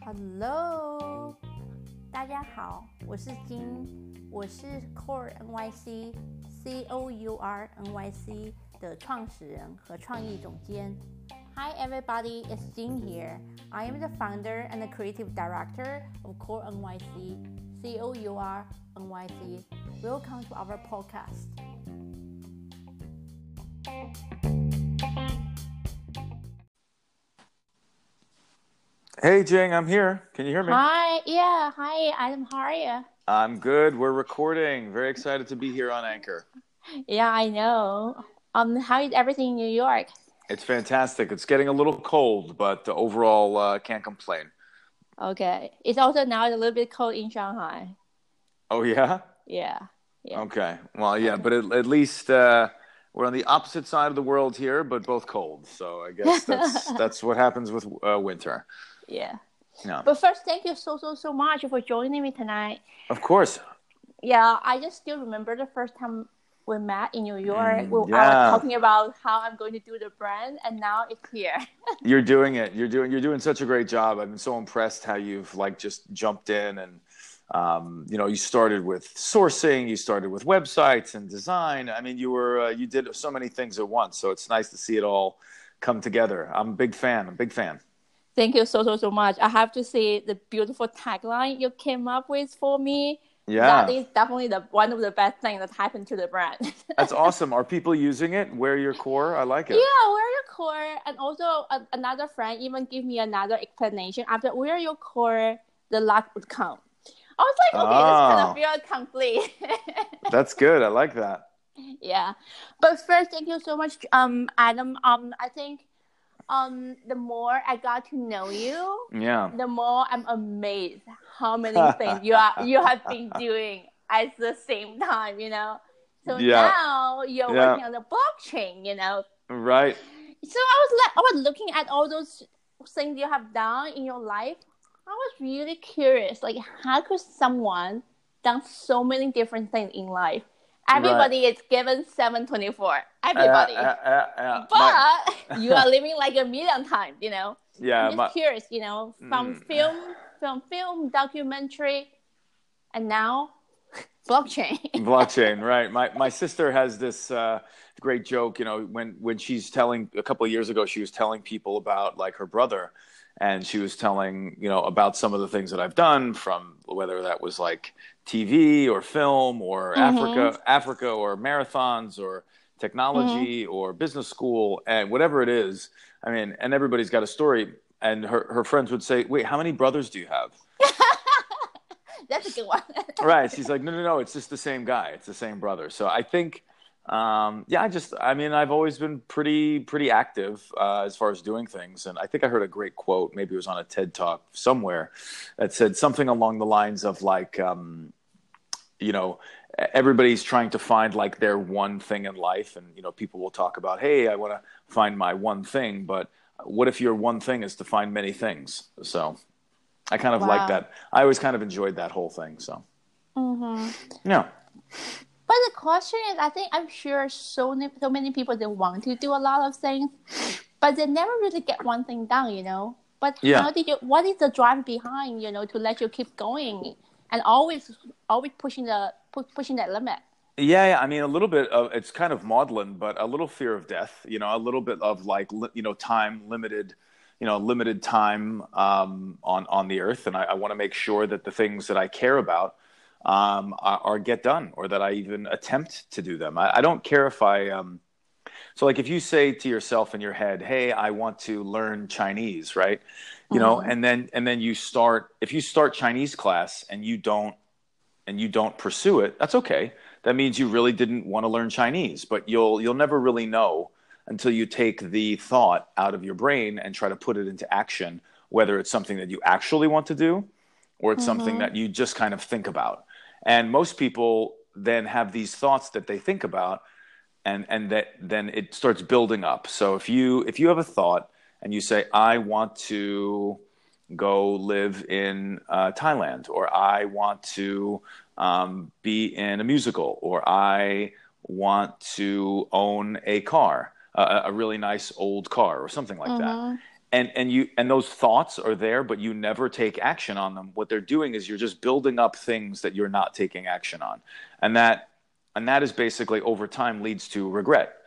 Hello，大家好，我是金，我是 Core NYC C O U R N Y C 的创始人和创意总监。Hi everybody, it's Jin here. I am the founder and the creative director of Core NYC C O U R N Y C. Welcome to our podcast. Hey, Jing, I'm here. Can you hear me? Hi, yeah, hi, Adam. How are you? I'm good. We're recording. Very excited to be here on Anchor. Yeah, I know. Um, how is everything in New York? It's fantastic. It's getting a little cold, but overall, uh, can't complain. Okay, it's also now a little bit cold in Shanghai. Oh, yeah? Yeah, yeah. Okay. Well, yeah, but at, at least uh, we're on the opposite side of the world here, but both cold. So I guess that's that's what happens with uh, winter. Yeah. Yeah. But first, thank you so so so much for joining me tonight. Of course. Yeah, I just still remember the first time we met in New York. Mm, we, I yeah. was talking about how I'm going to do the brand, and now it's here. You're doing it. You're doing you're doing such a great job. I've been so impressed how you've like just jumped in and um, you know you started with sourcing, you started with websites and design. I mean, you were uh, you did so many things at once. So it's nice to see it all come together. I'm a big fan. I'm a big fan. Thank you so so so much. I have to say the beautiful tagline you came up with for me. Yeah. That is definitely the one of the best things that happened to the brand. That's awesome. Are people using it? Wear your core. I like it. Yeah, wear your core, and also a, another friend even give me another explanation after wear your core, the luck would come. I was like, okay, this kind Oh. of feel complete. That's good. I like that. yeah, but first, thank you so much, um, Adam. Um, I think, um, the more I got to know you, Yeah. the more I'm amazed how many things you are you have been doing at the same time. You know, so Yeah. now you're Yeah. working on the blockchain. You know, Right. so I was like, I was looking at all those things you have done in your life. I was really curious, like how could someone done so many different things in life? Everybody is given seven twenty four. Everybody, Uh, uh, uh, uh, my- but you are living like a million times. You know, yeah. I'm just My, curious. You know, from Mm. film, from film, documentary, and now blockchain. blockchain right my my sister has this uh great joke you know when when she's telling a couple of years ago she was telling people about like her brother and she was telling you know about some of the things that i've done from whether that was like tv or film or africa africa or marathons or technology or business school and whatever it is i mean and everybody's got a story. And her, her friends would say wait how many brothers do you have? That's a good one. right. She's like no no no. It's just the same guy. It's the same brother. So i think um, yeah i just i mean i've always been pretty pretty active uh, as far as doing things. And i think i heard a great quote maybe it was on a ted talk somewhere that said something along the lines of like um, you know everybody's trying to find like their one thing in life and you know people will talk about hey i want to find my one thing but what if your one thing is to find many things so i kind of Wow. like that i always kind of enjoyed that whole thing so hmm yeah But the question is, I think I'm sure so many, so many people they want to do a lot of things, but they never really get one thing done, you know. But Yeah. how did you? What is the drive behind, you know, to let you keep going and always, always pushing the pu- pushing that limit? Yeah, yeah, I mean, a little bit of it's kind of maudlin, but a little fear of death. You know, a little bit of like li- you know time limited, you know, limited time um, on on the earth, and I, I want to make sure that the things that I care about um, are, get done, or that I even attempt to do them. I, I don't care if I. Um, so, like, if you say to yourself in your head, "Hey, I want to learn Chinese," right? You know, mm-hmm. and then and then you start. If you start Chinese class and you don't and you don't pursue it, that's okay. That means you really didn't want to learn Chinese, but you'll you'll never really know until you take the thought out of your brain and try to put it into action, whether it's something that you actually want to do or it's something mm-hmm. that you just kind of think about. And most people then have these thoughts that they think about and and that then it starts building up. So if you if you have a thought and you say I want to go live in uh, Thailand, or I want to um, be in a musical, or I want to own a car. a, a really nice old car or something like mm-hmm. that and and you and those thoughts are there but you never take action on them what they're doing is you're just building up things that you're not taking action on and that and that is basically over time leads to regret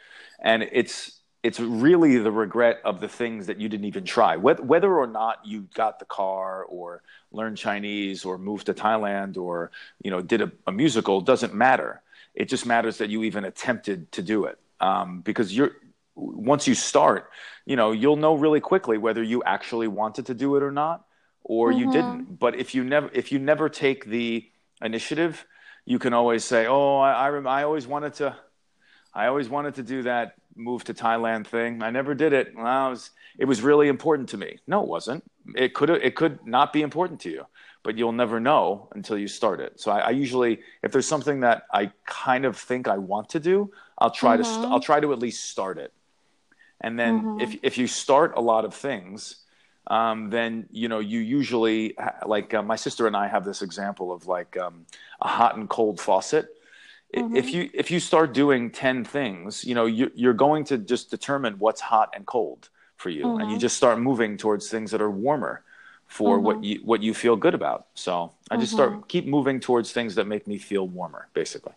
and it's it's really the regret of the things that you didn't even try. Whether, or not you got the car or learned chinese or moved to thailand or you know did a, a musical doesn't matter. It just matters that you even attempted to do it. Um, because you're once you start you know you'll know really quickly whether you actually wanted to do it or not or mm-hmm. you didn't. But if you never if you never take the initiative you can always say oh i i, I always wanted to i always wanted to do that move to thailand thing i never did it well, it was, it was really important to me no it wasn't it could it could not be important to you but you'll never know until you start it so I, I usually if there's something that i kind of think i want to do i'll try mm-hmm. to i'll try to at least start it and then mm-hmm. if if you start a lot of things, um, then you know you usually like uh, my sister and I have this example of like um, a hot and cold faucet. Mm-hmm. If you if you start doing ten things, you know you, you're going to just determine what's hot and cold for you, mm-hmm. and you mm-hmm. just start moving towards things that are warmer for what mm-hmm. you what you feel good about. So I just start mm-hmm. keep moving towards things that make me feel warmer, basically.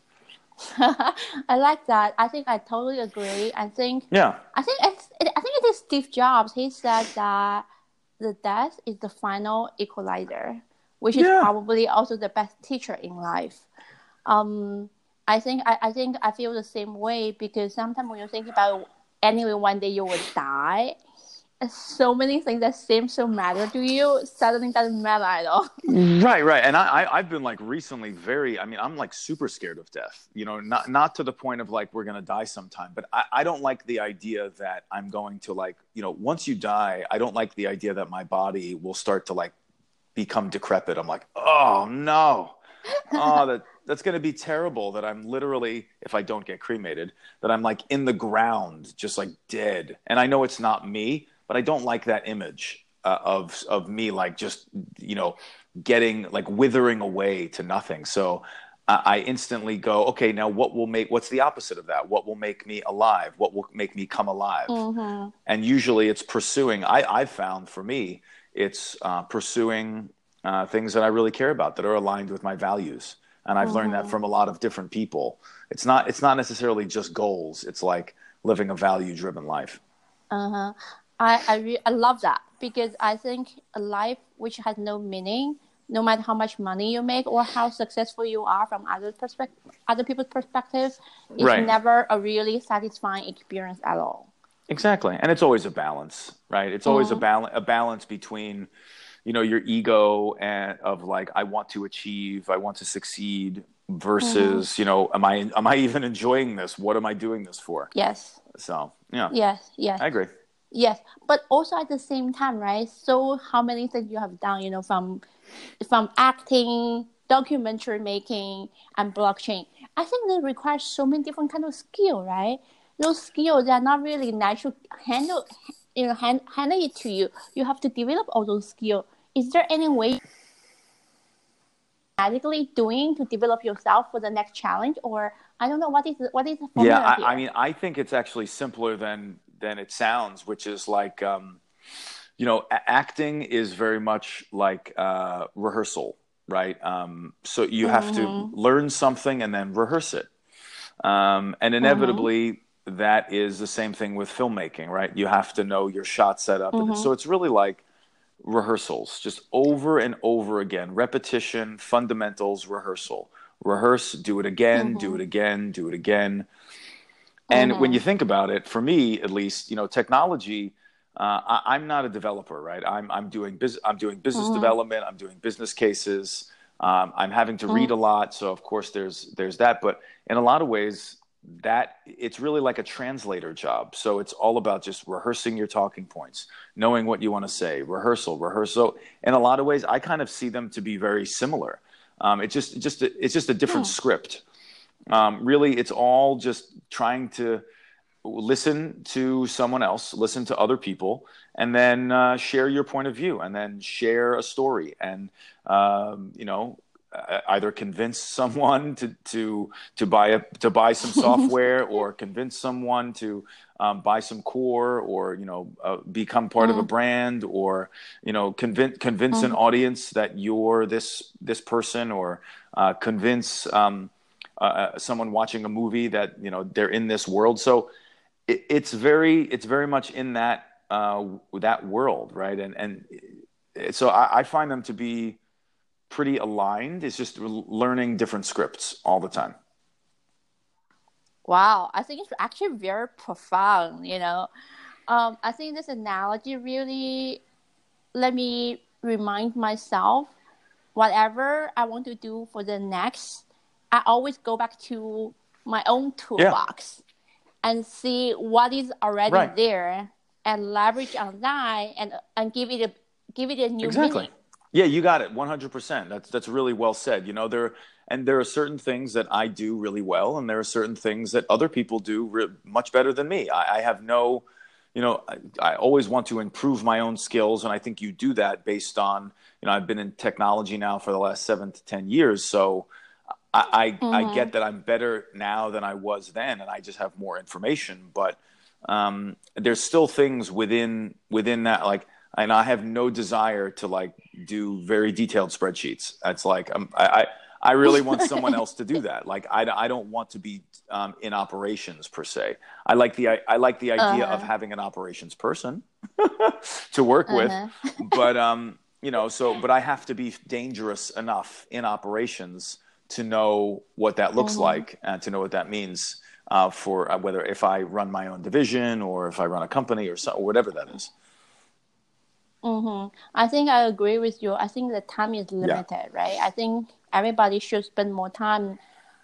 I like that. I think I totally agree. I think yeah. I think it's it, I think it is Steve Jobs. He said that the death is the final equalizer, which is probably also the best teacher in life. Um, I think I, I think I feel the same way because sometimes when you think about anyway one day you will die, so many things that seem so matter to you suddenly doesn't matter at all. right, right. And I, I, have been like recently very, I mean, I'm like super scared of death, you know, not, not to the point of like, we're going to die sometime, but I, I don't like the idea that I'm going to like, you know, once you die, I don't like the idea that my body will start to like become decrepit. I'm like, oh no, oh, that, that's going to be terrible that I'm literally, if I don't get cremated, that I'm like in the ground, just like dead. And I know it's not me, but I don't like that image uh, of of me like just you know getting like withering away to nothing. So uh, I instantly go, okay, now what will make what's the opposite of that? What will make me alive? What will make me come alive? Mm-hmm. And usually it's pursuing. I I've found for me it's uh, pursuing uh, things that I really care about that are aligned with my values. And I've mm-hmm. learned that mm-hmm. from a lot of different people. It's not it's not necessarily just goals. It's like living a value driven life. Uh huh. I I, re- I love that because I think a life which has no meaning, no matter how much money you make or how successful you are from other perspective, other people's perspective, is right. never a really satisfying experience at all. Exactly, and it's always a balance, right? It's always mm-hmm. a balance a balance between you know your ego and of like I want to achieve, I want to succeed versus mm-hmm. you know am I am I even enjoying this? What am I doing this for? Yes. So yeah. Yes. Yes. I agree. Yes, but also at the same time, right? So how many things you have done, you know, from from acting, documentary making, and blockchain. I think they require so many different kind of skill, right? Those skills are not really natural handle, you know, hand, it to you. You have to develop all those skills. Is there any way magically doing to develop yourself for the next challenge, or I don't know what is what is the formula yeah? I, I mean, I think it's actually simpler than than it sounds, which is like, um, you know, acting is very much like uh, rehearsal, right? Um, so you have mm-hmm. to learn something and then rehearse it. Um, and mm-hmm. inevitably, mm-hmm. that is the same thing with filmmaking, right? You have to know your shot setup. Mm-hmm. so it's really like rehearsals, just over and over again, repetition, fundamentals, rehearsal. Rehearse, do it again, do mm-hmm. it again, do it again. And mm-hmm. when you think about it, for me at least, you know, technology. Uh, I, am not a developer, right? I'm I'm doing business. I'm doing business mm-hmm. development. I'm doing business cases. Um, I'm having to mm-hmm. read a lot, so of course there's there's that. But in a lot of ways, that it's really like a translator job. So it's all about just rehearsing your talking points, knowing what you want to say, rehearsal, rehearsal. In a lot of ways, I kind of see them to be very similar. Um, it's just just a, it's just a different yeah. script. Um, really, it's all just trying to listen to someone else, listen to other people, and then uh, share your point of view, and then share a story, and um, you know, either convince someone to to to buy a to buy some software or convince someone to um, buy some core or you know uh, become part mm-hmm. of a mm. brand or you know convince convince mm-hmm. an audience that you're this this person or uh, convince um, uh, uh, someone watching a movie that you know they're in this world so it, it's very it's very much in that uh, that world right and and so I, I find them to be pretty aligned it's just learning different scripts all the time Wow, I think it's actually very profound. You know, um, I think this analogy really let me remind myself whatever I want to do for the next. I always go back to my own toolbox yeah. and see what is already right. there and leverage on that and and give it a give it a new exactly. meaning. Yeah, you got it. One hundred percent. That's that's really well said. You know, there and there are certain things that I do really well, and there are certain things that other people do re- much better than me. I, I have no, you know, I, I, always want to improve my own skills, and I think you do that based on, you know, I've been in technology now for the last seven to ten years, so I I, mm-hmm. I get that I'm better now than I was then, and I just have more information. But um, there's still things within within that, like, and I have no desire to like do very detailed spreadsheets. That's like um, I, I I really want someone else to do that. Like I, I don't want to be um, in operations per se. I like the I, I like the idea uh-huh. of having an operations person to work uh-huh. with, but um, you know, so but I have to be dangerous enough in operations to know what that looks uh-huh. like and to know what that means uh, for uh, whether if I run my own division or if I run a company or, so, or whatever that is. Mm-hmm. I think I agree with you. I think the time is limited, yeah. right? I think everybody should spend more time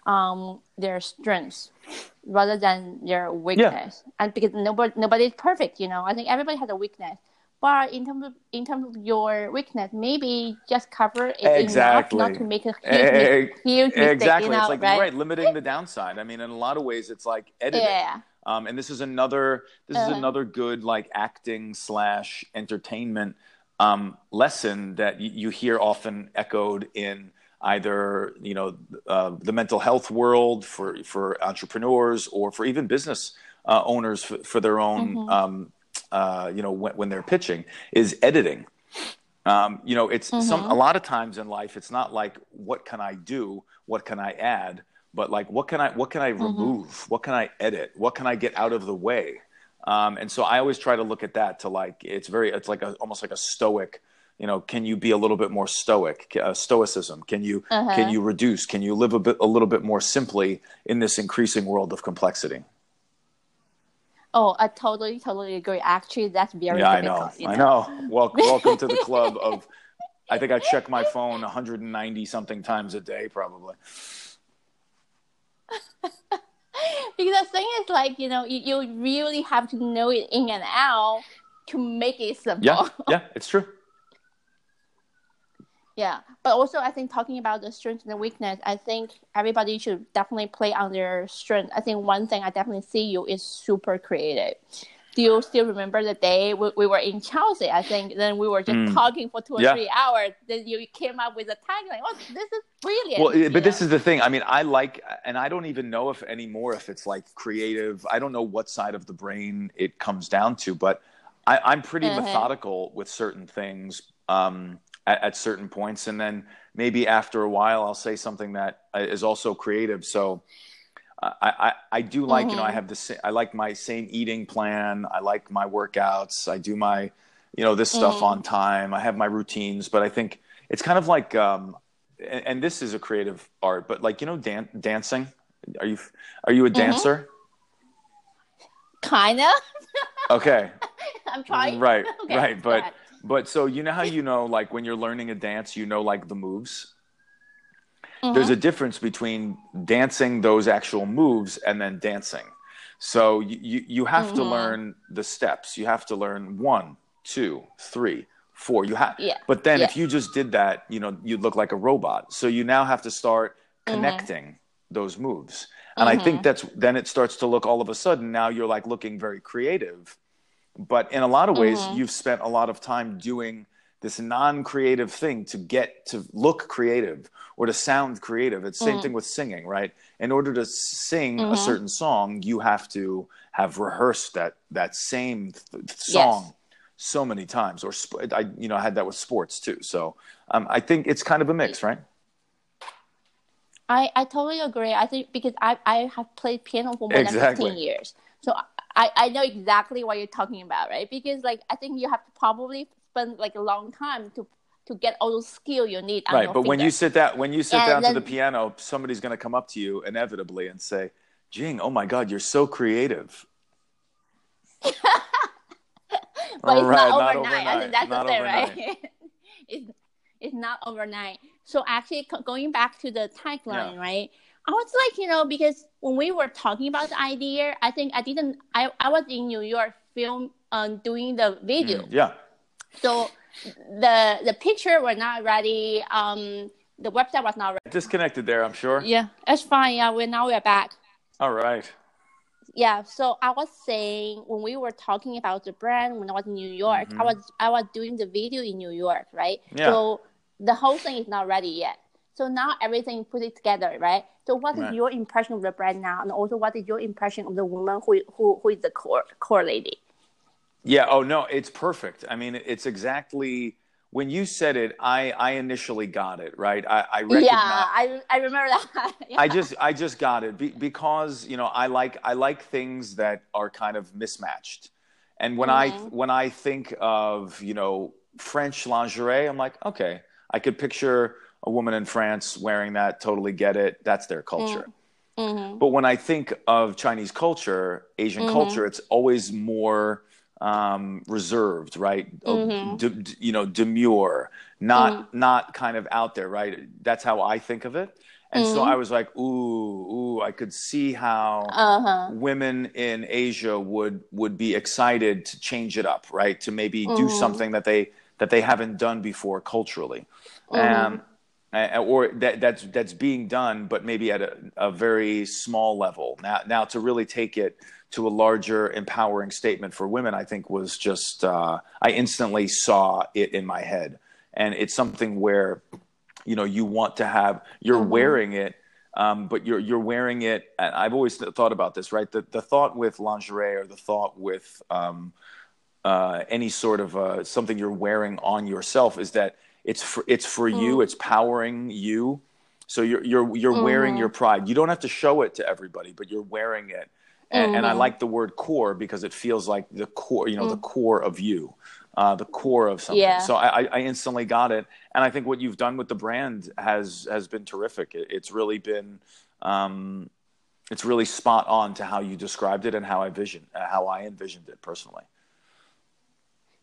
on their strengths rather than their weakness. Yeah. And because nobody nobody is perfect, you know. I think everybody has a weakness. But in terms of in terms of your weakness, maybe just cover it exactly. enough not to make a huge, huge mistake. Exactly, you know, it's like right? right? limiting the downside. I mean, in a lot of ways, it's like editing. Yeah. Um, and this is another this uh-huh. is another good like acting slash entertainment um, lesson that y- you hear often echoed in either you know uh, the mental health world for for entrepreneurs or for even business uh, owners for, for, their own mm-hmm. um, uh, you know when, when, they're pitching is editing. Um, you know, it's mm-hmm. some a lot of times in life. It's not like what can I do, what can I add, but like what can I what can I mm-hmm. remove, what can I edit, what can I get out of the way. Um, and so I always try to look at that to like it's very it's like a, almost like a stoic you know can you be a little bit more stoic? Uh, stoicism. Can you uh-huh. can you reduce? Can you live a bit a little bit more simply in this increasing world of complexity? Oh i totally totally agree. Actually that's very yeah i know, you know? i know. well, welcome to the club of i think i check my phone 190 something times a day probably because the thing is like you know you, you really have to know it in and out to make it simple yeah yeah it's true yeah, but also I think talking about the strength and the weakness, I think everybody should definitely play on their strength. I think one thing I definitely see you is super creative. Do you still remember the day we, we were in Chelsea? I think then we were just mm. talking for two or yeah. three hours. Then you came up with a tagline. Oh, this is brilliant. Well, but know? this is the thing. I mean, I like, and I don't even know if anymore if it's like creative. I don't know what side of the brain it comes down to, but I, am pretty uh-huh. methodical with certain things. Um, at, at, certain points, and then maybe after a while, I'll say something that uh, also creative. So. I, I, I do like, mm-hmm. you know, I mm-hmm. have the same, I like my same eating plan. I like my workouts. I do my, you know, this stuff mm-hmm. on time. I have my routines, but I think it's kind of like, um, and, and this is a creative art, but like, you know, dan- dancing. Are you, are you a mm-hmm. dancer? Kind of. okay. I'm trying. Right. Okay, right. But, but so you know how you know like when you're learning a dance, you know like the moves. Mm-hmm. There's a difference between dancing those actual moves and then dancing. So you you, you have mm-hmm. to learn the steps. You have to learn one, two, three, four. You have, yeah. but then yeah. if you just did that, you know, you'd look like a robot. So you now have to start mm-hmm. connecting mm-hmm. those moves. And I think mm-hmm. that's then it starts to look all of a sudden now you're like looking very creative but in a lot of ways, mm-hmm. you've spent a lot of time doing this non-creative thing to get to look creative or to sound creative. It's the same Mm. thing with singing, right? In order to sing a Mhm. certain song, you have to have rehearsed that that same th- song so many times. Or sp- I, you know, I had that with sports too. So um, I think it's kind of a mix, right? I, I totally agree. I think because I, I have played piano for more Exactly. than 15 years. So I, I know exactly what you're talking about, right? Because like I think you have to probably spend like a long time to to get all those skill you need. right but when you sit down when you sit And down to the piano somebody's going to come up to you inevitably and say jing oh my god you're so creative but it's Right, not, not overnight. I think that's not the thing, overnight. right? it's it's not overnight. So actually, going back to the tagline, Yeah. right? I was like, you know, because when we were talking about the idea, I think I didn't. I I was in New York film um doing the video, Mm, yeah so the the picture were not ready. Um, the website was not ready. disconnected there i'm sure Yeah, that's fine. Yeah, we now we're back. all right Yeah, so I was saying when we were talking about the brand when I was in New York, I was I was doing the video in New York, right? Mm-hmm. Yeah. So the whole thing is not ready yet. So now everything put it together, right? So what is Right. your impression of the brand now, and also what is your impression of the woman who who, who is the core core lady? Yeah oh no it's perfect i mean it's exactly when you said it i i initially got it right i i recognize Yeah, I I remember that. yeah. I just I just got it be, because you know I like I like things that are kind of mismatched, and when I Mhm. when I think of you know French lingerie, I'm like okay, I could picture a woman in France wearing that. Totally get it. That's their culture. Mhm. But when I think of Chinese culture, Asian Mhm. culture, it's always more um, reserved, right? Uh, Mhm. de- de- you know, demure, not Mm. not kind of out there, right? That's how I think of it. And so Mhm. I was like, ooh, ooh, I could see how Uh huh. women in Asia would would be excited to change it up, right? To maybe do Mhm. something that they that they haven't done before culturally, Mhm. um, or that that's that's being done, but maybe at a, a very small level. Now, now to really take it to a larger, empowering statement for women, I think was just uh, I instantly saw it in my head, and it's something where you know you want to have you're Mhm. wearing it um, but you're you're wearing it. And I've always thought about this, right? The the thought with lingerie or the thought with um, uh, any sort of uh, something you're wearing on yourself is that it's for, it's for you. Mm. It's powering you. So you're you're you're wearing Mhm. your pride. You don't have to show it to everybody, but you're wearing it. And, and I Mhm. like the word core because it feels like the core, you know, the Mm. core of you, uh, the core of something. Yeah. So I, I- instantly got it, and I think what you've done with the brand has has been terrific. It, it's really been, um, it's really spot on to how you described it and how I vision, uh, how I envisioned it personally.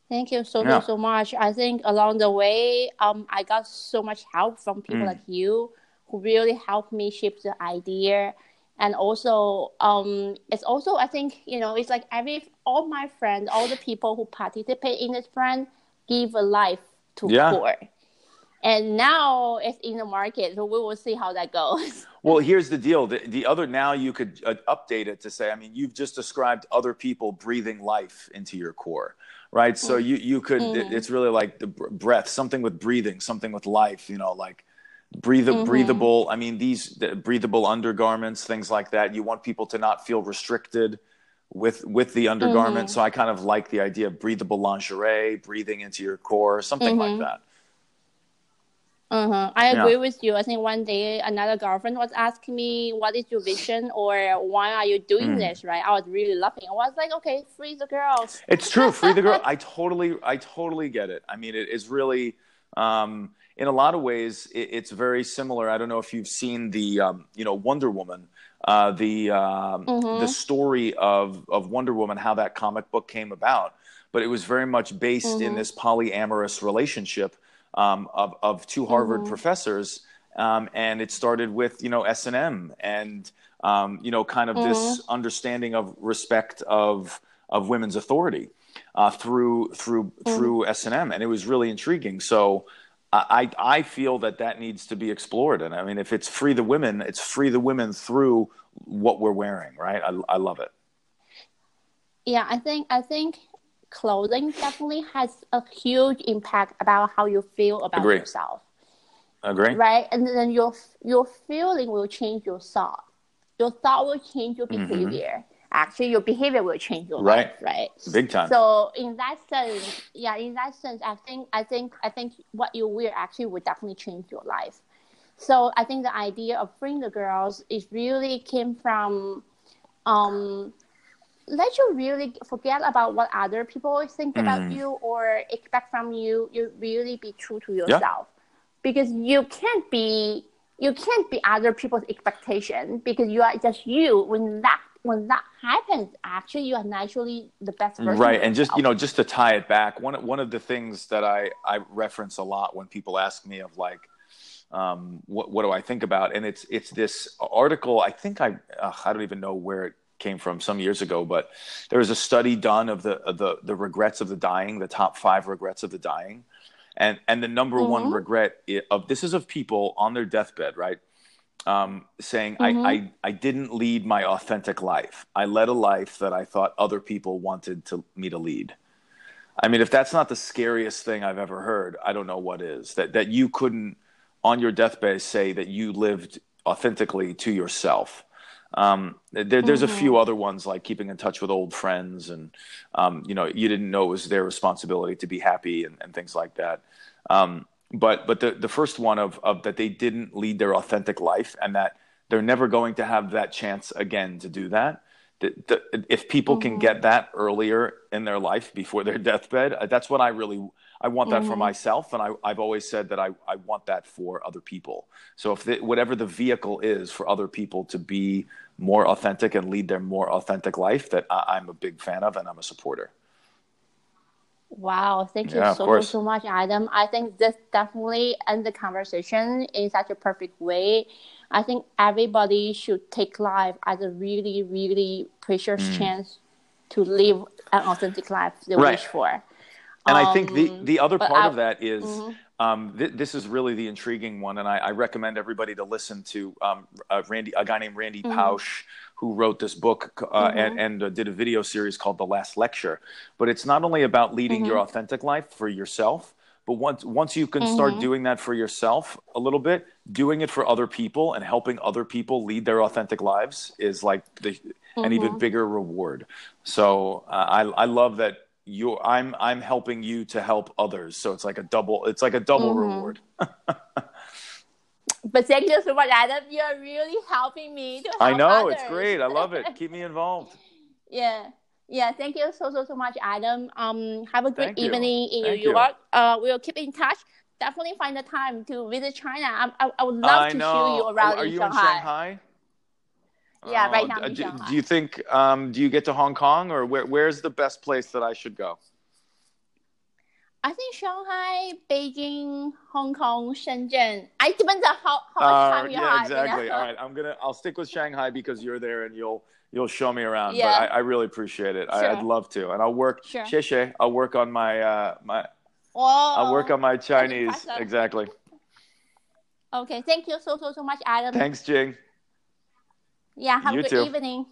Thank you so Yeah. so so much. I think along the way, um, I got so much help from people Mm. like you who really helped me shape the idea, and also, um, it's also I think you know it's like every all my friends, all the people who participate in this brand give a life to Yeah. Core, and now it's in the market, so we will see how that goes. Well, here's the deal. The, the other now you could uh, update it to say, I mean, you've just described other people breathing life into your core, right? So you you could it- Mhm. it's really like the br- breath, something with breathing, something with life, you know, like breathe Mhm. breathable. I mean, these the breathable undergarments, things like that. You want people to not feel restricted with with the undergarment. Mhm. So I kind of like the idea of breathable lingerie, breathing into your core, something like Mhm. that. Uh-huh. I Yeah. agree with you. I think one day another girlfriend was asking me, "What is your vision?" or "Why are you doing Mm. this?" Right? I was really laughing. I was like, "Okay, free the girls." It's true. Free the girl. I totally, I totally get it. I mean, it is really, um, in a lot of ways, it, it's very similar. I don't know if you've seen the, um, you know, Wonder Woman, uh, the um, Mhm. the story of of Wonder Woman, how that comic book came about. But it was very much based in Mhm. this polyamorous relationship um, of of two Harvard Mhm. professors, um, and it started with you know S and M and um, you know kind of this understanding of respect of of women's authority uh, through through through S and M, and it was really intriguing. So. I, I feel that that needs to be explored, and I mean, if it's free the women, it's free the women through what we're wearing, right? I, I love it. Yeah, I think I think clothing definitely has a huge impact about how you feel about Agree. yourself. Agree. Right, and then your your feeling will change your thought. Your thought will change your Mm-hmm. Actually, your behavior will change your Right. life. Right. Big time. So in that sense, yeah, in that sense, I think I think I think what you wear actually will definitely change your life. So I think the idea of freeing the girls is really came from um let you really forget about what other people think about Mm. you or expect from you. You really be true to yourself. Because you can't be you can't be other people's expectation because you are just you. When that when that happens, actually you are naturally the best version. of right and just you know just to tie it back one one of the things that i i reference a lot when people ask me of like um, what what do i think about and it's it's this article i think i uh, i don't even know where it came from some years ago but there was a study done of the of the the regrets of the dying the top five regrets of the dying and and the number one Mhm. regret of this is of people on their deathbed right um, saying Mhm. I, I I didn't lead my authentic life. I led a life that I thought other people wanted to me to lead. I mean, if that's not the scariest thing I've ever heard, I don't know what is. That that you couldn't on your deathbed say that you lived authentically to yourself. Um, there, there's a few other ones like keeping in touch with old friends, and um, you know, you didn't know it was their responsibility to be happy and, and things like that. Um, but but the the first one of of that they didn't lead their authentic life, and that they're never going to have that chance again to do that. The, the, if people can get that earlier in their life before their deathbed, uh, that's what I really I want that for myself, and I, I've always said that I, I want that for other people. So if the, whatever the vehicle is for other people to be more authentic and lead their more authentic life, that I, I'm a big fan of and I'm a supporter. Wow, thank you Yeah, so, so, much, Adam. I think this definitely ends the conversation in such a perfect way. I think everybody should take life as a really, really precious Mm. chance to live an authentic life they Right. wish for. And I think the, Um, the other part I- of that is, Mhm. um, th- this is really the intriguing one, and I, I recommend everybody to listen to um, uh, Randy, a guy named Randy Mm-hmm. Pausch, who wrote this book uh, and, and uh, did a video series called The Last Lecture. But it's not only about leading your Mm-hmm. authentic life for yourself, but once once you can start Mm-hmm. doing that for yourself a little bit, doing it for other people and helping other people lead their authentic lives is like the, an even Mm-hmm. bigger reward. So uh, I I love that you I'm I'm helping you to help others. So it's like a double it's like a double Mm-hmm. reward. But thank you so much, Adam. You're really helping me to help I know others. it's great. I love it. Keep me involved. Yeah. Yeah, thank you so so so much, Adam. Um, have a great Thank you. evening in Thank New you. York. Uh, we'll keep in touch. Definitely find the time to visit China. I, I, I would love I to know. show you around Are in you Shanghai. in Shanghai? Yeah, right Oh, now in do, Shanghai. do you think um, do you get to Hong Kong or where, where's the best place that I should go? I think Shanghai, Beijing, Hong Kong, Shenzhen. I depends on how, how much Uh, time you yeah, have. you exactly. know? All right, I'm gonna. I'll stick with Shanghai because you're there and you'll you'll show me around. Yeah. But I, I really appreciate it. I, Sure. I'd love to, and I'll work. Sure. Xie. I'll work on my uh, my. Whoa. I'll work on my Chinese. Exactly. Okay, thank you so so so much, Adam. Thanks, Jing. Yeah, have You a good too. evening.